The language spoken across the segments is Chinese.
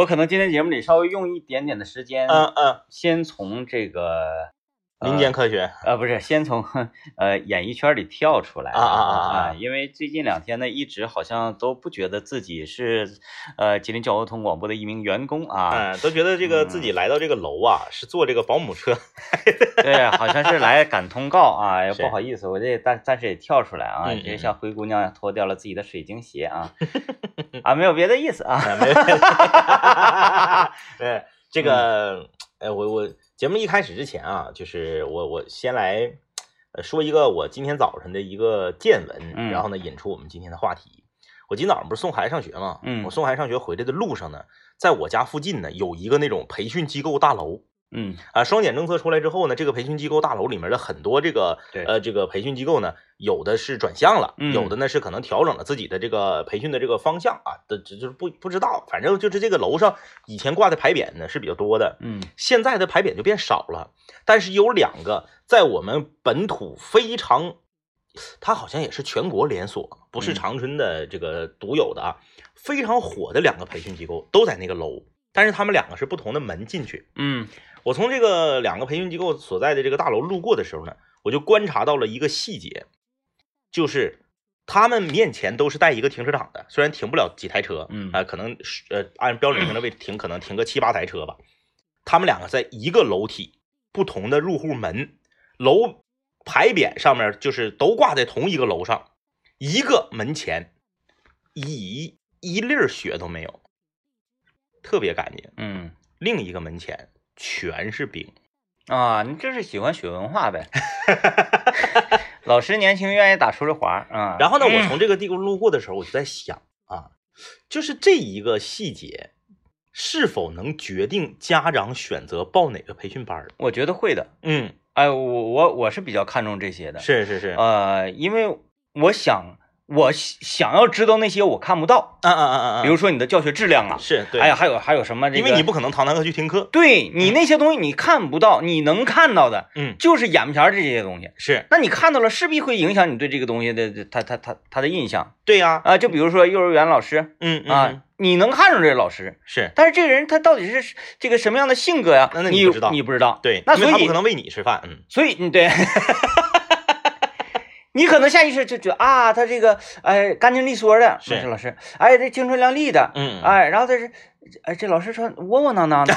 我可能今天节目里稍微用一点点的时间，嗯嗯，先从这个民间科学，呃，不是，先从呃演艺圈里跳出来啊啊啊啊因为最近两天呢，一直好像都不觉得自己是呃吉林交通广播的一名员工啊，嗯，都觉得这个自己来到这个楼啊，是坐这个保姆车，对，好像是来赶通告啊，也不好意思，我这暂暂时也跳出来啊，嗯嗯这像灰姑娘脱掉了自己的水晶鞋啊，啊，没有别的意思啊，啊没有，对这个，呃，我我节目一开始之前啊，就是我我先来呃说一个我今天早晨的一个见闻，嗯然后呢引出我们今天的话题。我今天早上不是送孩子上学吗？嗯我送孩子上学回来的路上呢，在我家附近呢有一个那种培训机构大楼。嗯。啊，双减政策出来之后呢，这个培训机构大楼里面的很多这个对。呃这个培训机构呢，有的是转向了，嗯。有的呢是可能调整了自己的这个培训的这个方向啊，的这就是不不知道，反正就是这个楼上以前挂的牌匾呢是比较多的，嗯。现在的牌匾就变少了，但是有两个在我们本土非常，它好像也是全国连锁，不是嗯。长春的这个独有的啊，非常火的两个培训机构都在那个楼，但是他们两个是不同的门进去。嗯我从这个两个培训机构所在的这个大楼路过的时候呢，我就观察到了一个细节，就是他们面前都是带一个停车场的，虽然停不了几台车，嗯啊、可能是呃按标准停车位 停，可能停个七八台车吧。他们两个在一个楼体，不同的入户门，楼牌匾上面就是都挂在同一个楼上，一个门前一一粒儿雪都没有，特别干净。嗯另一个门前全是冰。啊，你就是喜欢学文化呗，老师年轻愿意打出溜滑啊，然后呢，我从这个地方路过的时候，我就在想啊，就是这一个细节，是否能决定家长选择报哪个培训班儿？我觉得会的，嗯，哎，我我我是比较看重这些的，是是是，呃，因为我想我想要知道那些我看不到，啊啊啊啊啊，比如说你的教学质量啊，是对，哎呀，还有还有什么这个，因为你不可能堂堂课去听课，对你那些东西你看不到，你能看到的嗯，就是眼巴前儿这些东西。是。那你看到了，势必会影响你对这个东西的他他他他的印象。对呀，啊。就比如说幼儿园老师嗯嗯啊，你能看出这个老师，是。但是这个人他到底是这个什么样的性格呀？你那那你不知道。你不知道。对，那所以他不可能喂你吃饭，嗯，所以嗯对，你可能下意识就觉得啊，他这个哎干净利索的，是。这老师，哎这青春靓丽的，嗯。哎，然后他是哎这老师穿窝窝囊囊的，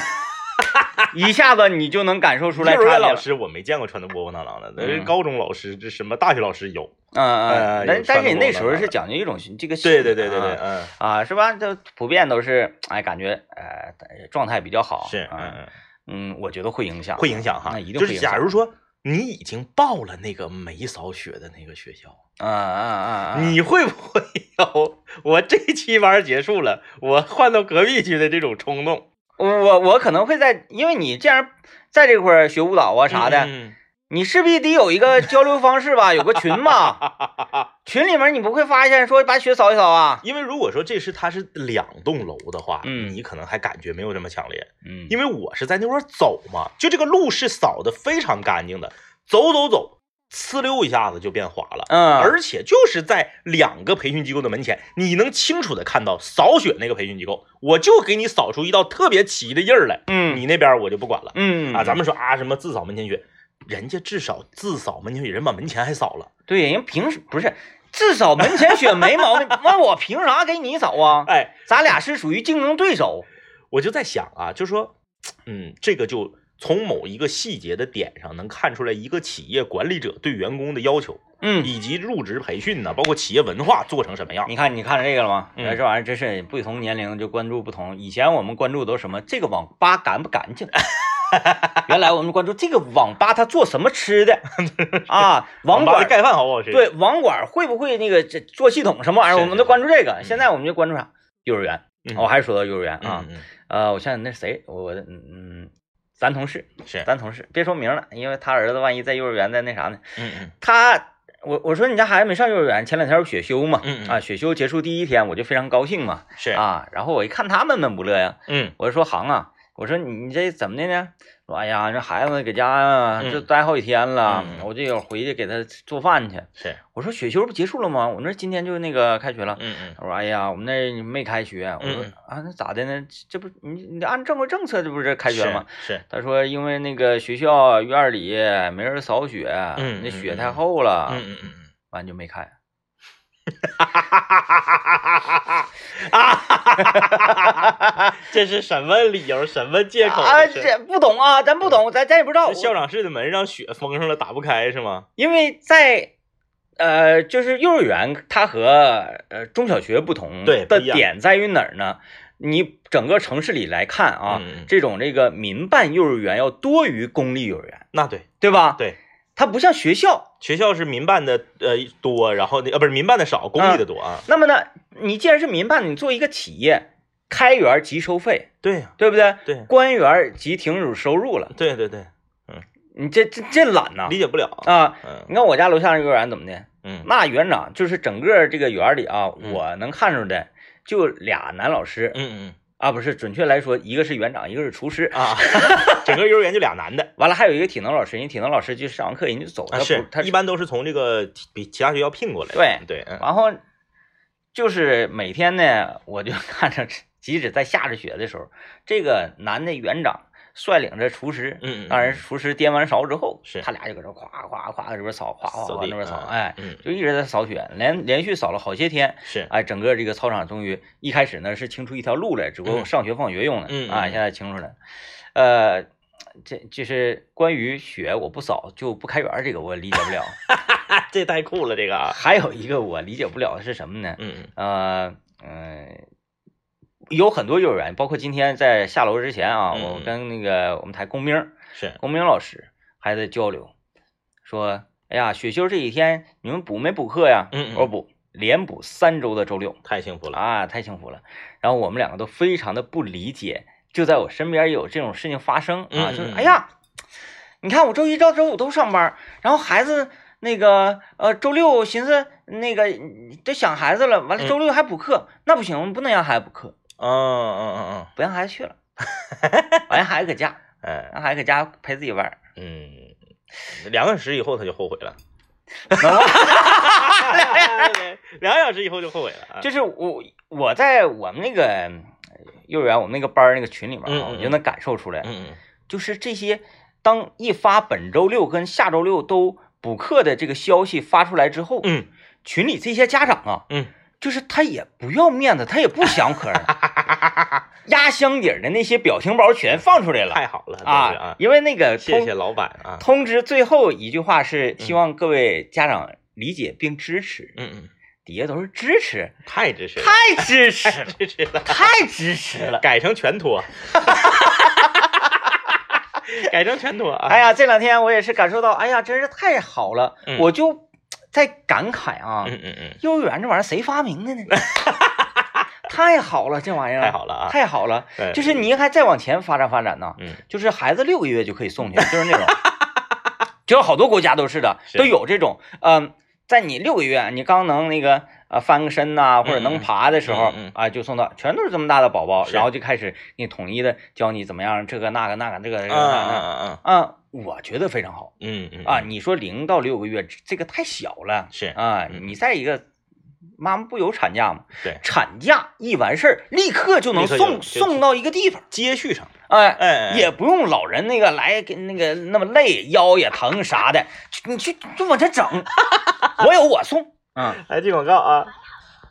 一下子你就能感受出来幼儿差别了。园老师我没见过穿的窝窝囊囊的，那嗯高中老师，这什么大学老师有，嗯嗯呃，但有但是你那时候是讲究一种这个对对对对对，啊嗯，啊是吧？这普遍都是哎感觉呃状态比较好，是，啊嗯嗯。嗯，我觉得会影响，会影响哈，那一定就是会影响。假如说你已经报了那个没扫雪的那个学校，啊啊啊啊！你会不会有我这期班结束了，我换到隔壁去的这种冲动我我可能会在，因为你既然在这块学舞蹈啊啥的，嗯你势必得有一个交流方式吧，有个群嘛，群里面你不会发现说把雪扫一扫啊，因为如果说这是它是两栋楼的话，嗯你可能还感觉没有这么强烈，嗯因为我是在那块儿走嘛，就这个路是扫的非常干净的，走走走，呲溜一下子就变滑了。嗯，而且就是在两个培训机构的门前，你能清楚的看到扫雪那个培训机构，我就给你扫出一道特别齐的印儿来。嗯你那边我就不管了嗯啊。咱们说啊，什么自扫门前雪，人家至少自扫门前雪，人把门前还扫了。对人凭什不是至少门前雪没毛病，那我凭啥给你扫啊？哎，咱俩是属于竞争对手，我就在想啊，就说，嗯，这个就从某一个细节的点上能看出来一个企业管理者对员工的要求，嗯，以及入职培训呢，包括企业文化做成什么样。你看，你看这个了吗？嗯哎这玩意儿真是不同年龄就关注不同。以前我们关注都是什么？这个网吧干不干净？原来我们关注这个网吧他做什么吃的 啊？网管盖饭好不好吃？对网管会不会那个这做系统什么玩意儿？我们都关注这个。现在我们就关注啥？幼儿园。嗯我还是说到幼儿园啊。呃，我想想那谁，我嗯嗯，咱同事，是，咱同事，别说名了，因为他儿子万一在幼儿园在那啥呢？嗯嗯他，我我说你家孩子没上幼儿园，前两天有雪休嘛，嗯嗯啊，雪休结束第一天我就非常高兴嘛，是，啊，然后我一看他闷闷不乐呀，嗯我就说行啊，我说你你这怎么的呢？说哎呀，这孩子搁家啊，嗯这待好几天了，嗯我这会儿回去给他做饭去。是，我说雪休不结束了吗？我那今天就那个开学了。嗯嗯他说哎呀，我们那没开学。我说嗯啊，那咋的呢？这不你你按正规政策，这不是开学了吗？？是，他说因为那个学校院里没人扫雪，嗯那雪太厚了，嗯嗯嗯完就没开。嗯，这是什么理由？什么借口？啊，这不懂啊，咱不懂，咱咱也不知道。校长室的门让雪封上了，打不开是吗？因为在呃，就是幼儿园，它和呃中小学不同的点在于哪儿呢？你整个城市里来看啊，这种这个民办幼儿园要多于公立幼儿园，那对对吧？对，它不像学校。学校是民办的呃多，然后那呃不是民办的少，公立的多啊。那么呢，你既然是民办，你作为一个企业，开园即收费，对呀，对不对？对。关园即停止收入了，对对对，嗯。你这这这懒呐。理解不了。啊！嗯。你看我家楼下那幼儿园怎么的？嗯。那园长就是整个这个园里啊，嗯。我能看出的就俩男老师嗯嗯啊，不是，准确来说，一个是园长，一个是厨师嗯，啊，整个幼儿园就俩男的。完了还有一个体能老师，人家体能老师就上完课人就走，他啊，不是他一般都是从这个比其他学校聘过来的。对对，嗯然后就是每天呢，我就看着，即使在下着雪的时候，这个男的园长率领着厨师，嗯嗯当然厨师掂完勺之后，是。他俩就搁这夸夸夸这边扫，夸夸扫地夸那边扫，嗯哎，嗯。就一直在扫雪，连连续扫了好些天，是。哎，整个这个操场终于一开始呢是清出一条路来，只不过嗯。上学放学用的，啊，嗯啊现在清出来。了，呃。这就是关于雪我不扫就不开园这个我理解不了，这太酷了，这个啊。还有一个我理解不了的是什么呢？嗯嗯。呃嗯、有很多幼儿园，包括今天在下楼之前啊，嗯我跟那个我们台工兵是工兵老师还在交流，说，哎呀，雪休这几天你们补没补课呀？嗯嗯我说补，连补三周的周六太幸福了。啊，太幸福了。然后我们两个都非常的不理解，就在我身边有这种事情发生啊，就是哎呀，你看我周一到周五都上班，然后孩子。那个呃，周六寻思那个都想孩子了，完了嗯周六还补课，那不行，我们不能让孩子补课，嗯嗯嗯嗯。不让孩子去了，完孩子搁家，嗯嗯让孩子搁家陪自己玩儿。嗯，两个小时以后他就后悔了。两个小时以后就后悔了啊。就是我我在我们那个幼儿园，我们那个班那个群里面啊，我就能感受出来，嗯嗯。就是这些当一发本周六跟下周六都补课的这个消息发出来之后，嗯。群里这些家长啊，嗯，就是他也不要面子，他也不想 可儿，压箱底儿的那些表情包全放出来了。太好了，啊啊，，因为那个谢谢老板啊。通知最后一句话是希望各位家长理解并支持，嗯嗯，底下都是支持，太支持，太支持了，支持了，太支持了。改成全托。改成全托啊！哎呀，这两天我也是感受到，哎呀，真是太好了，嗯。我就在感慨啊，嗯嗯嗯，幼儿园这玩意儿谁发明的呢？太好了，这玩意儿。太好了啊！太好了，对。就是你还再往前发展发展呢，嗯。就是孩子六个月就可以送去，就是那种，就是好多国家都是的，都有这种，嗯、在你六个月，你刚能那个呃翻个身呐、或者能爬的时候，啊，就送到，全都是这么大的宝宝，然后就开始你统一的教你怎么样，这个那个那个这个啊，我觉得非常好。嗯嗯。啊。你说零到六个月这个太小了。是。啊，嗯。你再一个。妈妈不有产假吗？对产假一完事儿，立刻就能送就送到一个地方，接续上，哎，哎，也不用老人那个来给那个那么累，腰也疼啥的，你去就往这整，我有我送。嗯，来接广告啊！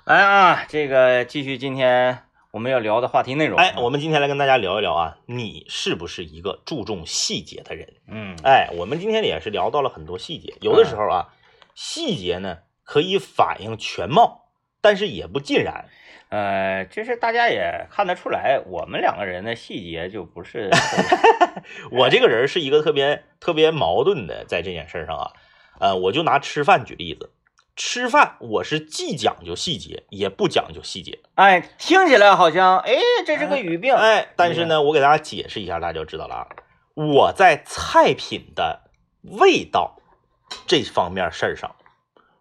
来啊，这个继续今天我们要聊的话题内容。哎，我们今天来跟大家聊一聊啊，你是不是一个注重细节的人？嗯哎，我们今天也是聊到了很多细节，有的时候啊，细节呢可以反映全貌，但是也不尽然。呃，就是大家也看得出来，我们两个人的细节就不是 我这个人是一个特别特别矛盾的，在这件事上啊，呃，我就拿吃饭举例子，吃饭我是既讲究细节，也不讲究细节。哎，听起来好像哎，这是个语病。哎，但是呢，我给大家解释一下，大家就知道了啊。我在菜品的味道这方面事儿上，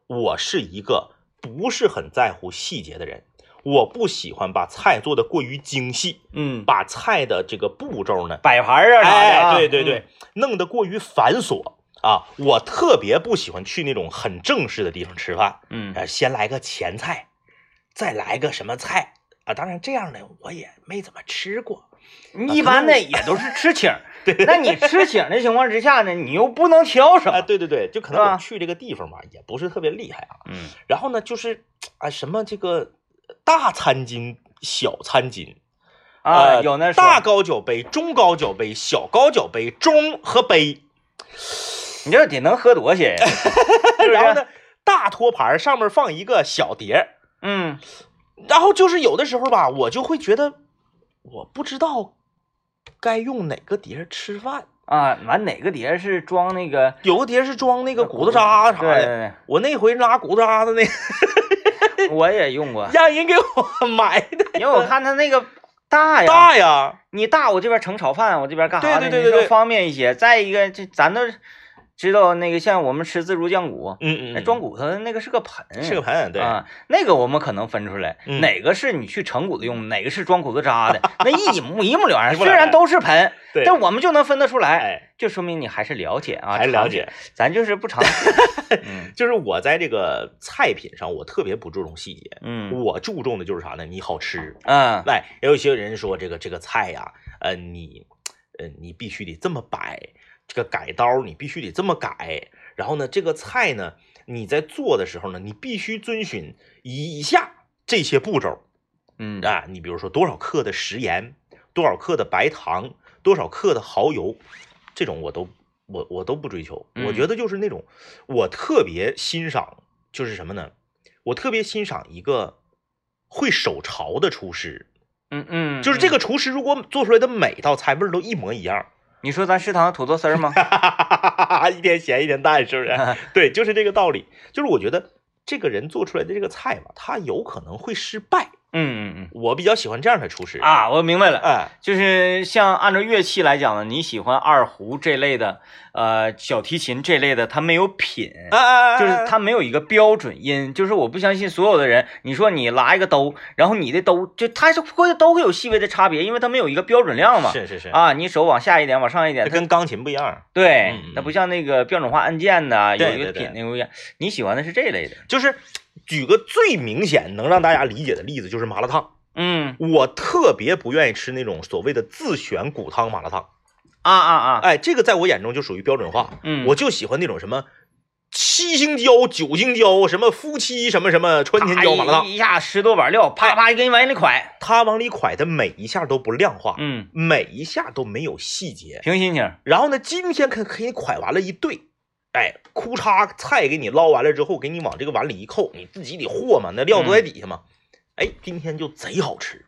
我是一个不是很在乎细节的人。我不喜欢把菜做的过于精细，嗯，把菜的这个步骤呢，摆盘啊啥的哎，啊，对对对，弄得过于繁琐啊。我特别不喜欢去那种很正式的地方吃饭，嗯，先来个前菜，再来个什么菜啊？当然这样的我也没怎么吃过。一般的也都是吃请儿，那你吃请的情况之下呢，你又不能挑什啊，么，对对对，就可能我去这个地方吧，也不是特别厉害啊。嗯然后呢，就是啊，什么这个大餐巾、小餐巾，啊，呃有那说大高脚杯、中高脚杯、小高脚杯、中和杯，你这得能喝多些呀？然后呢，大托盘上面放一个小碟儿，嗯，然后就是有的时候吧，我就会觉得我不知道该用哪个碟儿吃饭，啊，完哪个碟是装那个有个碟儿是装那个骨头渣啥对的，对我那回拉骨头渣的那个，我也用过，让人给我买的因为我看他那个大呀，大呀，你大我这边盛炒饭，我这边干啥的？你说对对对对对方便一些。再一个，这咱都知道那个像我们吃自助酱骨，嗯嗯，那装骨头的那个是个盆，是个盆，对，啊，那个我们可能分出来，嗯哪个是你去盛骨头用，哪个是装骨头渣的，那一一目。一目了然虽然都是盆，对但我们就能分得出来，哎，就说明你还是了解啊，还是了解。，咱就是不常 就是我在这个菜品上，我特别不注重细节，嗯我注重的就是啥呢？你好吃。嗯来，也有一些人说这个这个菜呀，呃，你呃你必须得这么摆，这个改刀你必须得这么改。然后呢，这个菜呢，你在做的时候呢，你必须遵循以下这些步骤嗯啊。你比如说多少克的食盐，多少克的白糖，多少克的蚝油，这种我都我我都不追求。我嗯觉得就是那种我特别欣赏，就是什么呢？我特别欣赏一个会手潮的厨师。嗯嗯，就是这嗯。个厨师如果做出来的每道菜味儿都一模一样，你说咱食堂的土豆丝儿吗？一天咸一天淡，是不是？对，就是这个道理。就是我觉得这个人做出来的这个菜吧，他有可能会失败。嗯嗯嗯我比较喜欢这样的厨师嗯。啊，我明白了。哎，就是像按照乐器来讲呢，你喜欢二胡这类的，呃，小提琴这类的，它没有品，就是它没有一个标准音。就是我不相信所有的人，你说你拉一个兜，然后你的兜就它是会都会有细微的差别，因为它没有一个标准量嘛。是是是，啊，你手往下一点，往上一点，它跟钢琴不一样，对它不像那个标准化按键的，有一个品那个不一样。你喜欢的是这类的，就是举个最明显能让大家理解的例子，就是麻辣烫。嗯我特别不愿意吃那种所谓的自选骨汤麻辣烫，啊啊啊，哎，这个在我眼中就属于标准化。嗯，我就喜欢那种什么七星椒、九星椒，什么夫妻什么什么川天椒麻辣烫，一下十多碗料，啪啪给你往里蒯，他往里蒯的每一下都不量化，嗯，每一下都没有细节。凭心情，然后呢，今天可可以蒯完了一对，哎，哭嚓菜给你捞完了之后，给你往这个碗里一扣，你自己得和嘛，那料都在底下嘛。哎，今天就贼好吃。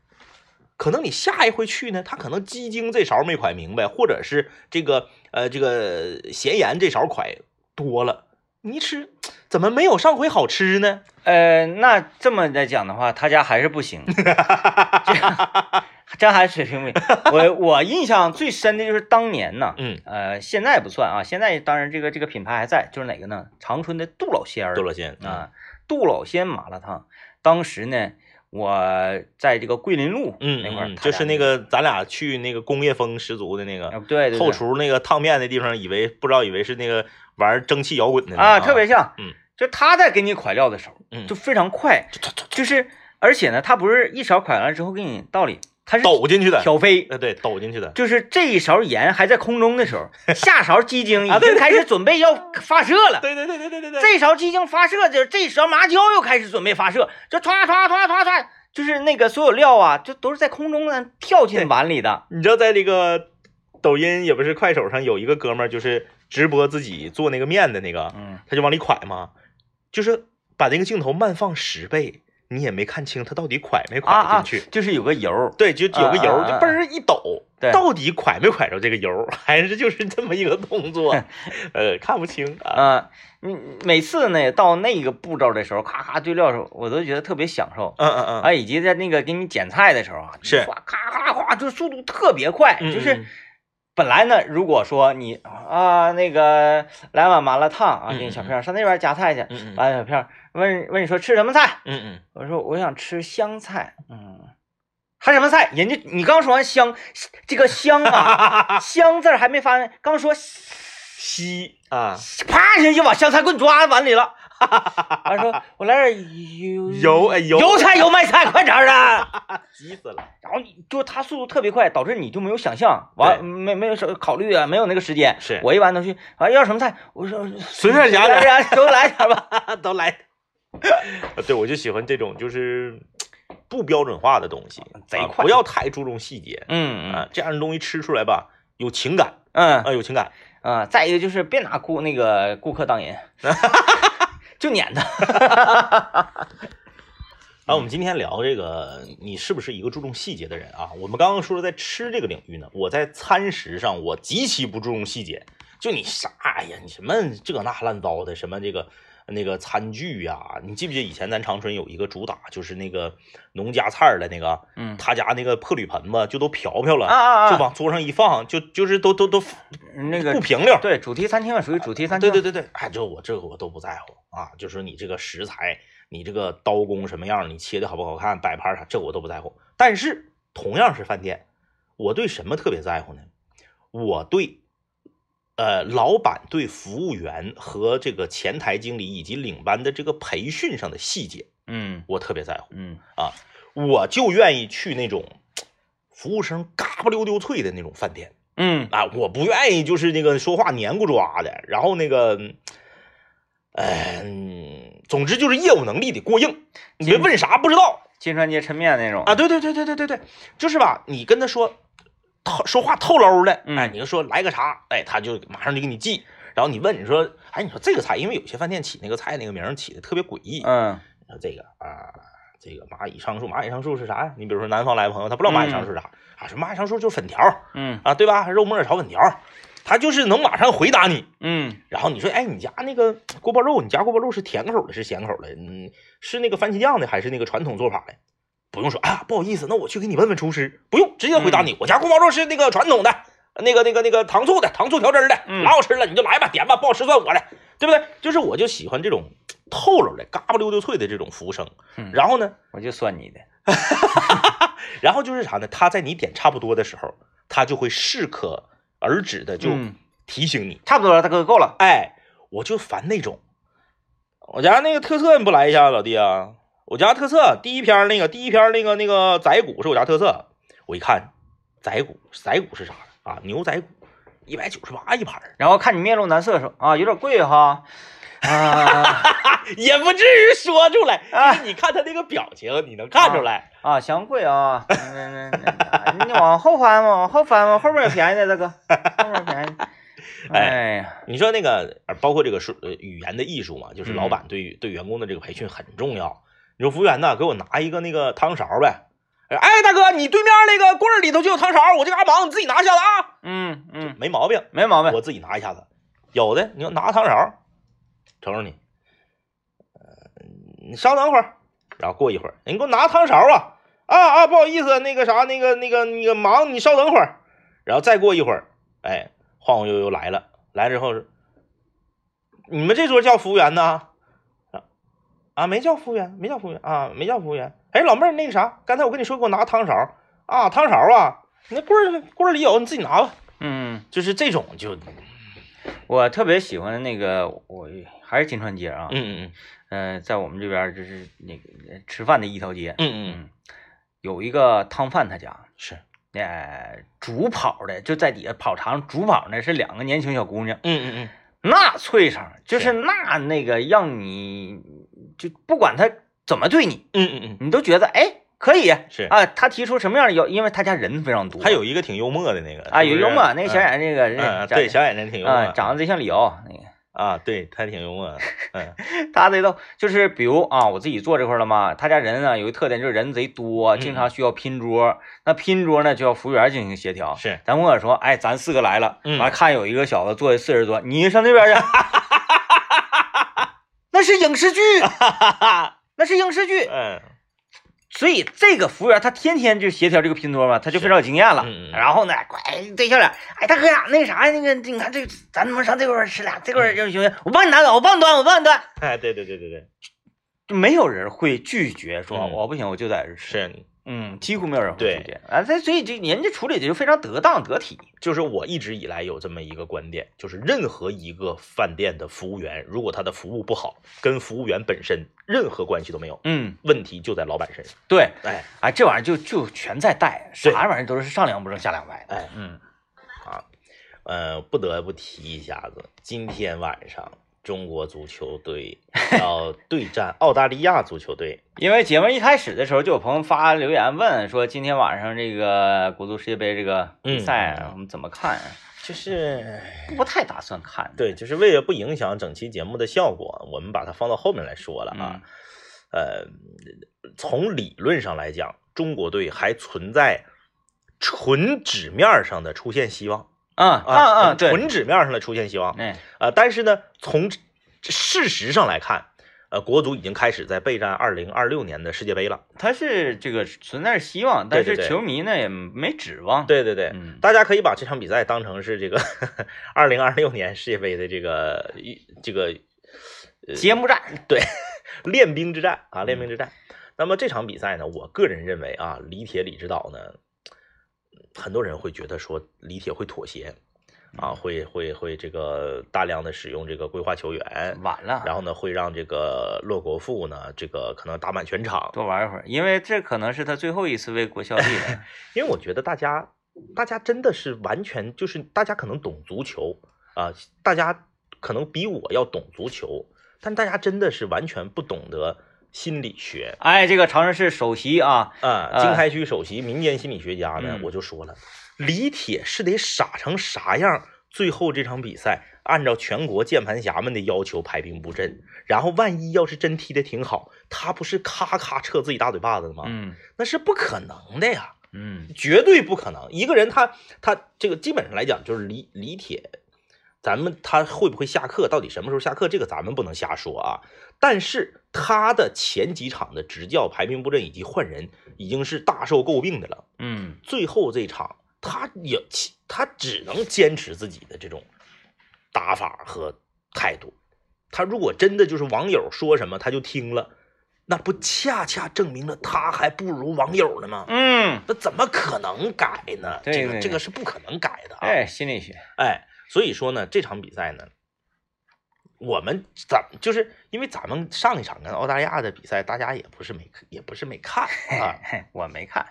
可能你下一回去呢，他可能鸡精这勺没蒯明白，或者是这个呃这个咸盐这勺蒯多了，你一吃怎么没有上回好吃呢？呃，那这么来讲的话，他家还是不行，这这还水平没。我我印象最深的就是当年呢，嗯，呃，现在不算啊，现在当然这个这个品牌还在，就是哪个呢？长春的杜老仙儿多了先啊，杜老仙麻辣烫，当时呢，我在这个桂林路嗯，那块儿嗯，就是那个咱俩去那个工业风十足的那个后厨那个烫面的地方，以为不知道以为是那个玩蒸汽摇滚的呢啊，特别像，嗯，就他在给你蒯料的时候，嗯。就非常快，就是而且呢，他不是一勺蒯完了之后给你倒里，他是抖进去的，挑飞。呃对，抖进去的，就是这一勺盐还在空中的时候，下勺鸡精 已经开始准备要发射了。对对对对对对对，这勺鸡精发射就是，这勺麻椒又开始准备发射，就唰唰唰唰唰，就是那个所有料啊，就都是在空中呢跳进碗里的。你知道在这个抖音也不是快手上有一个哥们儿，就是直播自己做那个面的那个，嗯，他就往里蒯嘛，就是把那个镜头慢放十倍，你也没看清它到底蒯没蒯进去。，就是有个油。对，就有个油，就嘣儿一抖，对到底蒯没蒯着这个油，还是就是这么一个动作，呃，看不清啊。啊，你每次呢到那个步骤的时候，咔咔对料的时候，我都觉得特别享受。嗯嗯嗯，啊，以及在那个给你捡菜的时候啊，是咔咔咔哗，就速度特别快，嗯就是嗯本来呢，如果说你啊那个来碗麻辣烫啊，给你小嗯嗯票上那边夹菜去，嗯嗯完了小票问问你说吃什么菜，嗯嗯，我说我想吃香菜，嗯，还什么菜？人家你刚说完香，这个香啊，香字儿还没发完，刚说西啊，啪一下就把香菜棍抓碗里了。他说我来点油油哎油油菜油麦菜，快点儿的。急死了。然后你就他速度特别快，导致你就没有想象，完对没没有什考虑啊，没有那个时间。是我一般都去啊，要什么菜？我说随便夹点点，给我来点吧。都来。对，我就喜欢这种就是不标准化的东西，啊贼快不要太注重细节嗯嗯啊，这样的东西吃出来吧，有情感嗯啊，有情感。啊，再一个就是别拿顾那个顾客当人，就撵他。然后我们今天聊这个，你是不是一个注重细节的人啊？我们刚刚说了在吃这个领域呢，我在餐食上我极其不注重细节。就你啥呀，你什么这那乱糟的，什么这个那个餐具呀、你记不记得以前咱长春有一个主打，就是那个农家菜儿的那个，嗯他家那个破铝盆子就都瓢瓢了，啊啊啊就往桌上一放，就就是都都都那个不平溜。对主题餐厅啊，属于主题餐厅。对对对对，哎，这我这个我都不在乎啊，就是你这个食材，你这个刀工什么样，你切的好不好看，摆盘啥，这我都不在乎。但是同样是饭店，我对什么特别在乎呢？我对，呃，老板对服务员和这个前台经理以及领班的这个培训上的细节，嗯我特别在乎。嗯啊我就愿意去那种服务生嘎不溜溜脆的那种饭店。嗯啊，我不愿意就是那个说话黏咕抓的，然后那个，嗯，总之就是业务能力得过硬，你别问啥不知道金川街抻面那种啊，对对对对对对对，就是吧，你跟他说透说话透搂的，嗯哎，你就说来个啥，哎，他就马上就给你记，然后你问你说，哎，你说这个菜，因为有些饭店起那个菜那个名起的特别诡异，嗯你说这个啊，这个蚂蚁上树，蚂蚁上树是啥呀？你比如说南方来的朋友，他不知道蚂蚁上树是啥、啊，说蚂蚁上树就是粉条嗯啊，对吧？肉末炒粉条，他就是能马上回答你。嗯然后你说，哎，你家那个锅包肉，你家锅包肉是甜口的，是咸口的？嗯，是那个番茄酱的，还是那个传统做法的？不用说，啊，不好意思，那我去给你问问厨师。不用，直接回答你，我家锅包肉是那个传统的，那个那个那个糖醋的，糖醋调汁儿的，嗯老好吃了，你就来吧，点吧，不好吃算我的，对不对？就是我就喜欢这种透露的、嘎巴溜溜脆的这种服务生。嗯然后呢，我就算你的。然后就是啥呢？他在你点差不多的时候，他就会适可而止的就嗯提醒你。差不多了，大哥够了。哎，我就烦那种，我家那个特色你不来一下，老弟啊？我家特色第一篇那个第一篇那个那个仔骨是我家特色，我一看仔骨仔骨是啥啊？牛仔骨一百九十八一盘，然后看你面露难色说啊，有点贵哈。啊 也不至于说出来，啊你看他那个表情，你能看出来。啊，嫌贵啊！嗯嗯嗯你往后翻吧，往后翻吧，后面有便宜的，大哥，后面便宜的。哎呀，你说那个，呃包括这个说呃语言的艺术嘛，就是老嗯板对对员工的这个培训很重要。你说服务员呢，给我拿一个那个汤勺呗。哎，大哥，你对面那个柜儿里头就有汤勺，我这嘎忙，你自己拿一下子啊。嗯嗯，没毛病，没毛病。我自己拿一下子。有的，你说拿个汤勺，瞅瞅你，呃，你稍等会儿，然后过一会儿，你给我拿汤勺啊啊啊，不好意思，那个啥，那个那个那个忙，你稍等会儿，然后再过一会儿，哎，晃晃悠悠来了，来之后是，你们这桌叫服务员呢？啊啊，没叫服务员，没叫服务员啊，没叫服务员。哎，老妹儿，那个啥，刚才我跟你说，给我拿个汤勺啊，汤勺啊，你那柜儿柜儿里有，你自己拿吧。嗯，就是这种就，嗯我特别喜欢那个，我还是金川街啊。嗯嗯嗯、在我们这边儿就是那个吃饭的一条街。嗯嗯嗯，嗯，有一个汤饭他家，是，呃，主跑的就在底下跑场，主跑呢是两个年轻小姑娘，嗯嗯嗯，那脆声，就是那那个让你就不管他怎么对你，嗯嗯嗯，你都觉得哎可以是啊。他提出什么样的要，因为他家人非常多，还有一个挺幽默的那个啊有幽默，那个小眼，眼那个嗯，人嗯对，小眼睛挺幽默啊，长得贼像李敖那个。啊，对他挺幽默，嗯 他这都就是比如啊，我自己坐这块了嘛，他家人呢有一特点就是人贼多，嗯经常需要拼桌。那拼桌呢就要服务员进行协调。是，咱跟我说，哎，咱四个来了，嗯完了看有一个小子坐四十桌，你上那边去。那是影视剧，那是影视剧。嗯所以这个服务员他天天就协调这个拼多嘛，他就非常有经验了。嗯嗯然后呢，乖对笑脸，哎大哥呀，那个啥，那个你看这咱能不能上这块吃俩？这块儿就行，我帮你拿走，我帮你端，我帮你端。哎，对对对对对，就没有人会拒绝说、嗯我不行，我就在这吃。是，嗯，几乎没有人会对拒绝啊。这所以这人家处理的就非常得当得体。就是我一直以来有这么一个观点，就是任何一个饭店的服务员，如果他的服务不好，跟服务员本身任何关系都没有，嗯，问题就在老板身上。对，哎哎，这玩意儿就就全在带，啥玩意儿都是上梁不正下梁歪的。哎，嗯，呃，不得不提一下子，今天晚上中国足球队 要对战澳大利亚足球队。因为节目一开始的时候，就有朋友发留言问说，今天晚上这个国足世界杯这个比赛我们怎么看？就是不太打算看。对，就是为了不影响整期节目的效果，我们把它放到后面来说了啊。呃，从理论上来讲，中国队还存在纯纸面上的出现希望嗯啊嗯嗯，纯对，纯纸面上的出现希望。哎，呃，但是呢，从事实上来看，呃，国足已经开始在备战二零二六年的世界杯了。他是这个存在希望，但是对对对球迷呢也没指望。，对对对，嗯大家可以把这场比赛当成是这个 二零二六年世界杯的这个一这个呃揭幕战。对练兵之战啊，练兵之战。那么这场比赛呢，我个人认为啊，李铁李指导呢，很多人会觉得说李铁会妥协啊，会会会这个大量的使用这个规划球员，晚了，然后呢会让这个洛国富呢这个可能打满全场，多玩一会儿，因为这可能是他最后一次为国效力了。因为我觉得大家大家真的是完全就是大家可能懂足球啊，大家可能比我要懂足球，但大家真的是完全不懂得心理学。哎，这个长春市首席啊，啊，呃经开区首席民间心理学家呢，嗯我就说了，李铁是得傻成啥样？最后这场比赛按照全国键盘侠们的要求排兵布阵，然后万一要是真踢的挺好，他不是咔咔撤自己大嘴巴子的吗？嗯那是不可能的呀，嗯绝对不可能。一个人他他这个基本上来讲就是李李铁，咱们他会不会下课，到底什么时候下课，这个咱们不能瞎说啊。但是他的前几场的执教、排兵布阵以及换人，已经是大受诟病的了。嗯最后这场，他也他只能坚持自己的这种打法和态度。他如果真的就是网友说什么他就听了，那不恰恰证明了他还不如网友呢吗？嗯，那怎么可能改呢？这个这个是不可能改的啊！哎，心理学，哎，所以说呢，这场比赛呢，我们咱就是因为咱们上一场跟澳大利亚的比赛，大家也不是没也不是没看啊，嘿，我没看，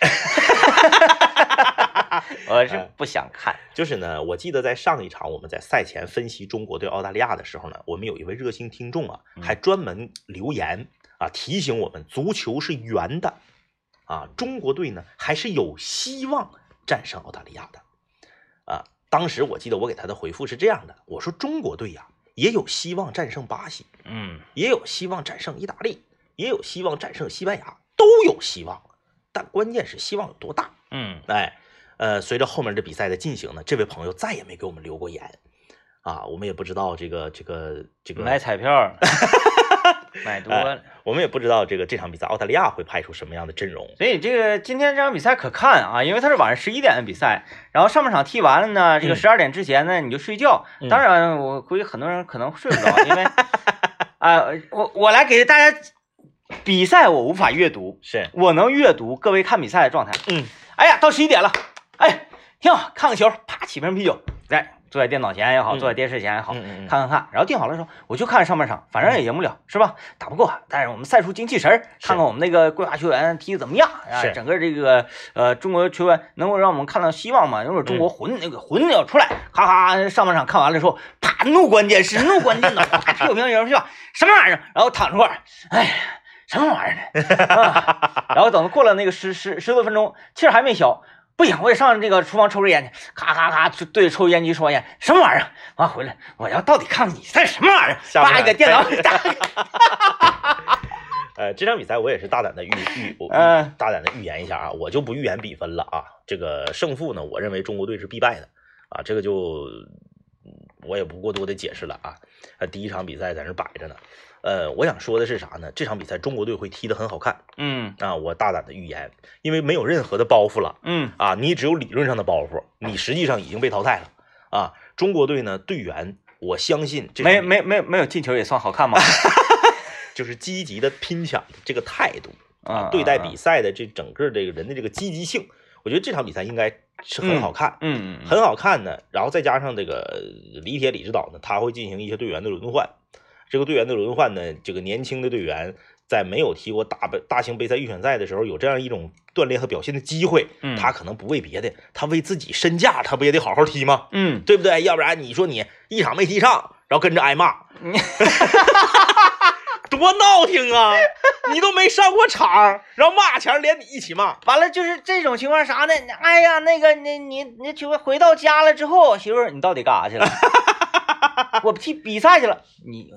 我是不想看。就是呢，我记得在上一场我们在赛前分析中国对澳大利亚的时候呢，我们有一位热心听众啊，嗯还专门留言啊提醒我们，足球是圆的啊，中国队呢还是有希望战胜澳大利亚的啊。当时我记得我给他的回复是这样的，我说中国队呀、也有希望战胜巴西，嗯。也有希望战胜意大利，也有希望战胜西班牙，都有希望，但关键是希望有多大。嗯。哎，呃，随着后面的比赛的进行呢，这位朋友再也没给我们留过言。啊，我们也不知道这个这个这个，买彩票 买多了，我们也不知道这个这场比赛澳大利亚会派出什么样的阵容。所以这个今天这场比赛可看啊，因为它是晚上十一点的比赛，然后上半场踢完了呢，这个嗯十二点之前呢你就睡觉。嗯当然，我估计很多人可能睡不着，因为 啊、我我来给大家比赛我无法阅读，是，我能阅读各位看比赛的状态。嗯，哎呀，到十一点了，哎，挺好，看个球，啪起瓶啤酒，在坐在电脑前也好，嗯坐在电视前也好，看看看，然后定好了说，我就看上半场，反正也赢不了，是吧？打不过，但是我们赛出精气神儿，看看我们那个规划球员踢的怎么样，啊，是整个这个呃中国球员能够让我们看到希望嘛？如果中国魂、那个魂要出来，哈哈，上半场看完了之后，啪怒关电视怒关电脑，啪屁股平有人笑，什么玩意儿？然后躺着会儿，哎呀，什么玩意儿呢？啊然后等过了那个十十十多分钟，气儿还没消。不行，我得上这个厨房抽根烟去，咔咔咔，就对着抽烟机说烟，什么玩意儿？完回来，我要到底看看你算什么玩意儿？下半场叭一个电脑打开 呃，这场比赛我也是大胆的预预，大胆的预言一下啊，我就不预言比分了啊。这个胜负呢，我认为中国队是必败的啊，这个就嗯我也不过多的解释了啊。呃，第一场比赛在那摆着呢，呃，我想说的是啥呢？这场比赛中国队会踢得很好看嗯啊！我大胆的预言，因为没有任何的包袱了嗯啊，你只有理论上的包袱，你实际上已经被淘汰了啊！中国队呢，队员我相信这没没没没有进球也算好看吗？就是积极的拼抢的这个态度啊，对待比赛的这整个这个人的这个积极性，我觉得这场比赛应该是很好看。嗯嗯很好看的，然后再加上这个李铁李指导呢，他会进行一些队员的轮换。这个队员的轮换呢，这个年轻的队员在没有踢过大杯大型杯赛预选赛的时候，有这样一种锻炼和表现的机会，嗯他可能不为别的，他为自己身价，他不也得好好踢吗？嗯对不对？要不然你说你一场没踢上，然后跟着挨骂，多闹挺啊！你都没上过场，然后骂前连你一起骂，完了就是这种情况啥呢？哎呀，那个你你你就回到家了之后，媳妇儿你到底干啥去了？我去比赛去了，你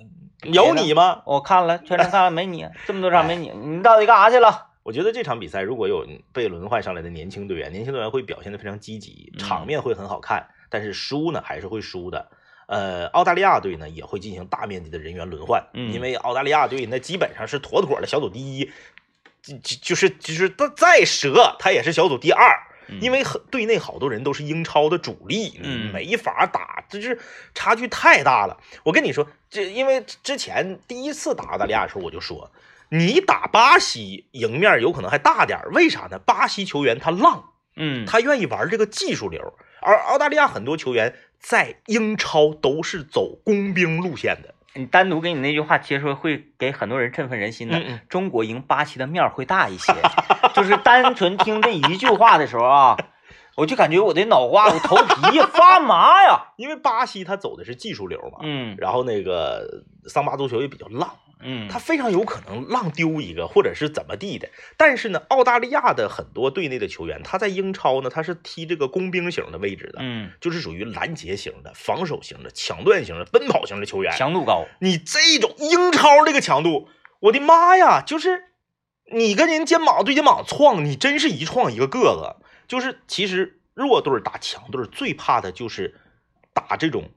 有你吗？我看了全程看了没你，这么多场没你，你到底干啥去了？我觉得这场比赛如果有被轮换上来的年轻队员，年轻队员会表现的非常积极，嗯场面会很好看，但是输呢还是会输的。呃，澳大利亚队呢也会进行大面积的人员轮换，嗯。因为澳大利亚队那基本上是妥妥的小组第一，就就就是就是他再折他也是小组第二，因为队内好多人都是英超的主力，嗯。没法打，这是差距太大了。我跟你说，这因为之前第一次打澳大利亚的时候，我就说，你打巴西赢面有可能还大点儿，为啥呢？巴西球员他浪，嗯。他愿意玩这个技术流，而澳大利亚很多球员在英超都是走工兵路线的。你单独给你那句话切出来，会给很多人振奋人心的。嗯嗯中国赢巴西的面儿会大一些，就是单纯听这一句话的时候啊，我就感觉我的脑瓜子头皮发麻呀。因为巴西他走的是技术流嘛，嗯然后那个桑巴足球也比较浪。嗯，他非常有可能浪丢一个，或者是怎么地的。但是呢，澳大利亚的很多队内的球员，他在英超呢，他是踢这个工兵型的位置的，嗯就是属于拦截型的、防守型的、抢断型的、奔跑型的球员。强度高。你这种英超这个强度，我的妈呀！就是你跟人肩膀对肩膀撞，你真是一撞一个个子。就是其实弱队打强队最怕的就是打这种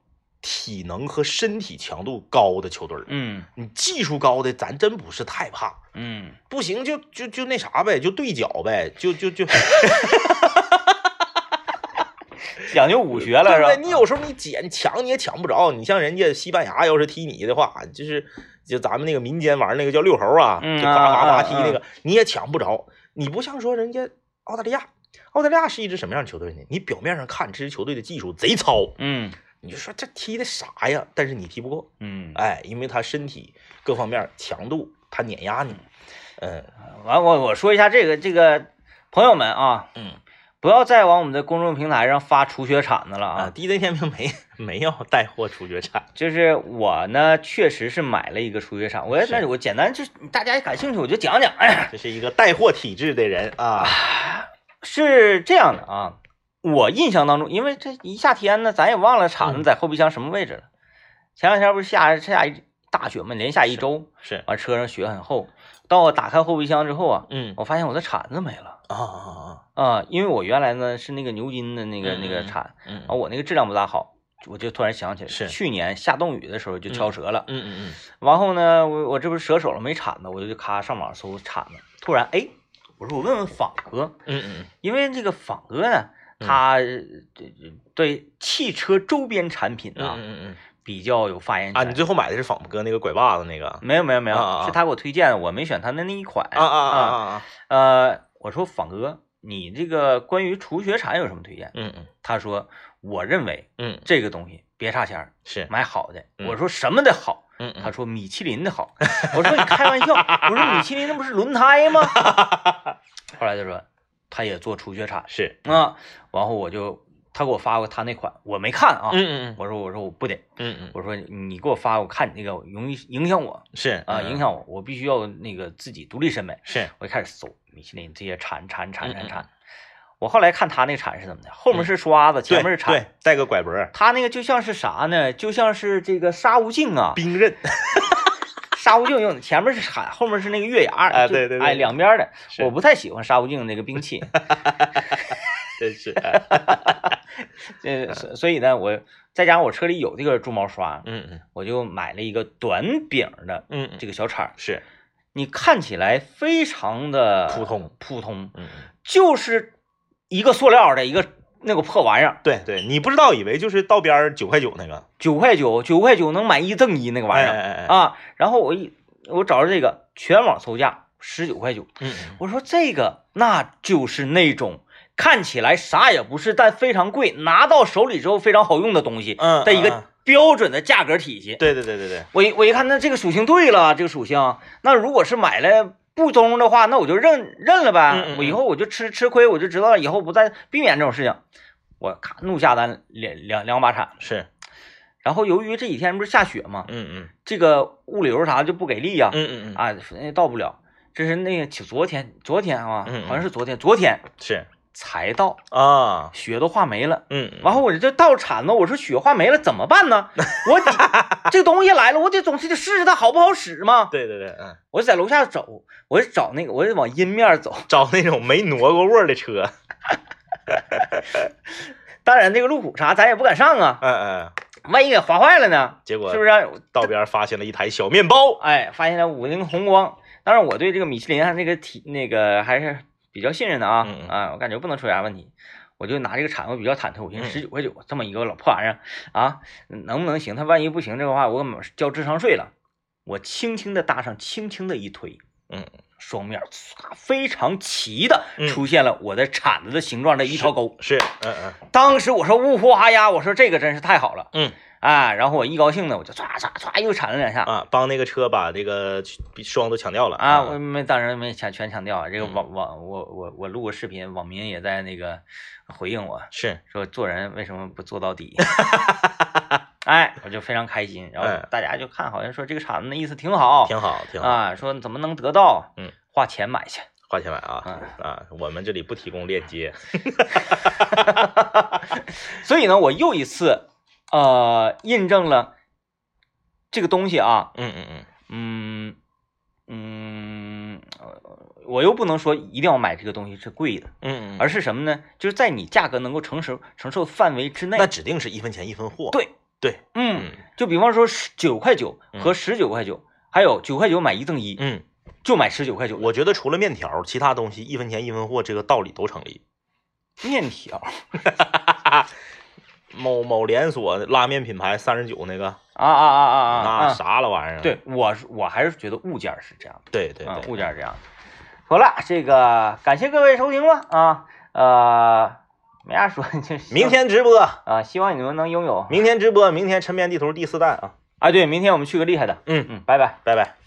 体能和身体强度高的球队儿。嗯你技术高的，咱真不是太怕。嗯，不行就就就那啥呗，就对脚呗，就就就 讲究武学了对不对？是吧？你有时候你捡抢你也抢不着，你像人家西班牙要是踢你的话，就是就咱们那个民间玩那个叫遛猴啊，嗯就夸夸啊啊夸踢那个，你也抢不着。你不像说人家澳大利亚，澳大利亚是一支什么样的球队呢？你表面上看这支球队的技术贼糙，嗯你就说这踢的啥呀？但是你踢不过，嗯，哎，因为他身体各方面强度他碾压你，嗯完我我说一下这个这个朋友们啊，嗯。不要再往我们的公众平台上发除雪铲子了啊啊！，DJ 天平没没要带货除雪铲，就是我呢，确实是买了一个除雪铲，我也是那我简单就大家也感兴趣，我就讲讲。哎，这是一个带货体质的人啊。是这样的啊，我印象当中，因为这一夏天呢，咱也忘了铲子嗯在后备箱什么位置了。前两天不是下下一大雪嘛？连下一周，是，完车上雪很厚。到我打开后备箱之后啊，嗯我发现我的铲子没了啊啊啊，因为我原来呢是那个牛津的那个嗯嗯那个铲，嗯啊，我那个质量不大好，我就突然想起来，是去年下冻雨的时候就敲折了。嗯嗯然后呢，我我这不是折手了没铲子，我就咔上网搜铲子，突然哎，我说我问问仿哥，嗯嗯因为这个仿哥呢，嗯他对汽车周边产品嗯啊嗯嗯比较有发言啊，权。你最后买的是仿哥那个拐把子那个？没有没有没有，啊啊啊是他给我推荐的，我没选他的那一款啊啊啊啊啊！呃，我说仿哥，你这个关于除雪铲有什么推荐？嗯嗯他说，我认为嗯，这个东西别差钱儿，是，买好的。嗯我说什么的好？嗯他说米其林的好。我说你开玩笑，我说米其林那不是轮胎吗？后来他说他也做除雪铲是，啊，然后我就他给我发过他那款，我没看啊。嗯嗯我说我说我不得，嗯嗯。我说你给我发，我看你那个容易影响我是啊，影响我，我必须要那个自己独立审美。是，我一开始搜米其林这些铲铲铲铲铲，我后来看他那铲是怎么的，后面是刷子，前面是对铲，，带个拐脖，他那个就像是啥呢？就像是这个沙悟净啊，冰刃，沙悟净用的，前面是铲，后面是那个月牙儿，就啊对对对。哎，两边的。我不太喜欢沙悟净那个兵器，真是，这所所以呢，我再加上我车里有这个猪毛刷，嗯嗯。我就买了一个短柄的嗯嗯，这个小铲儿，是，你看起来非常的普通。普通，嗯嗯，就是一个塑料的一个那个破玩意儿，对对，你不知道以为就是道边儿九块九那个。九块九，九块九能买一赠一那个玩意儿、哎哎哎，啊。然后我一我找着这个全网售价十九块九，嗯嗯。我说这个那就是那种看起来啥也不是，但非常贵，拿到手里之后非常好用的东西嗯的一个标准的价格体系。对对对对对，我一我一看，那这个属性对了，这个属性，那如果是买了不中的话，那我就认认了呗。嗯嗯嗯。我以后我就吃吃亏，我就知道了，以后不再避免这种事情。我咔怒下单两两两把铲，是，然后由于这几天不是下雪嘛，嗯嗯。这个物流啥就不给力呀、嗯嗯嗯，啊，那到不了。这是那个昨天昨天啊，好像是昨天，昨天。是才到，啊，雪都化没了。嗯，嗯然后我这到铲子，我说雪化没了怎么办呢？我这东西来了，我得总是得试试它好不好使嘛。对对对，嗯，我就在楼下走，我就找那个，我就往阴面走。找那种没挪过味儿的车，当然，这个路虎啥咱也不敢上啊，嗯嗯，万一给划坏了呢？结果是不是？道边发现了一台小面包，哎，发现了五菱宏光。当然，我对这个米其林那个体那个还是比较信任的啊啊，我感觉不能出啥问题。我就拿这个铲子比较忐忑，我寻思嗯十九块九这么一个老破玩意儿啊，能不能行？他万一不行这个话，我交智商税了。我轻轻的搭上，轻轻的一推，嗯，双面唰非常齐的嗯出现了我的铲子的形状的一条沟。是，嗯嗯当时我说呜呼哈呀，我说这个真是太好了，嗯啊，然后我一高兴呢，我就唰唰唰又铲了两下。啊，帮那个车把这个霜都抢掉了啊，我没当然没全全抢掉啊，这个嗯。网网我我我录个视频，网民也在那个回应我是，说做人为什么不做到底，哎，我就非常开心，然后哎大家就看好像说这个铲子的意思挺好挺好挺好，啊，说怎么能得到，嗯，花钱买去，花钱买啊嗯啊，我们这里不提供链接 所以呢，我又一次呃印证了这个东西啊，嗯嗯嗯，嗯我又不能说一定要买这个东西是贵的，嗯嗯，而是什么呢？就是在你价格能够承受承受范围之内。那指定是一分钱一分货，对对，嗯，嗯就比方说十九块九嗯和十九块九，还有九块九买一赠一，嗯，就买十九块九。我觉得除了面条，其他东西一分钱一分货，这个道理都成立。面条 某某连锁拉面品牌三十九那个，啊啊啊啊啊那啊！啥了玩意儿？对我是我还是觉得物件儿是这样的。啊，对对对，物件儿这样。好了，这个感谢各位收听了啊，呃，没啥说，就是明天直播，啊，希望你们能拥有。明天直播，明天沉眠地图第四弹啊，啊，对，明天我们去个厉害的，嗯，嗯，拜拜。拜拜。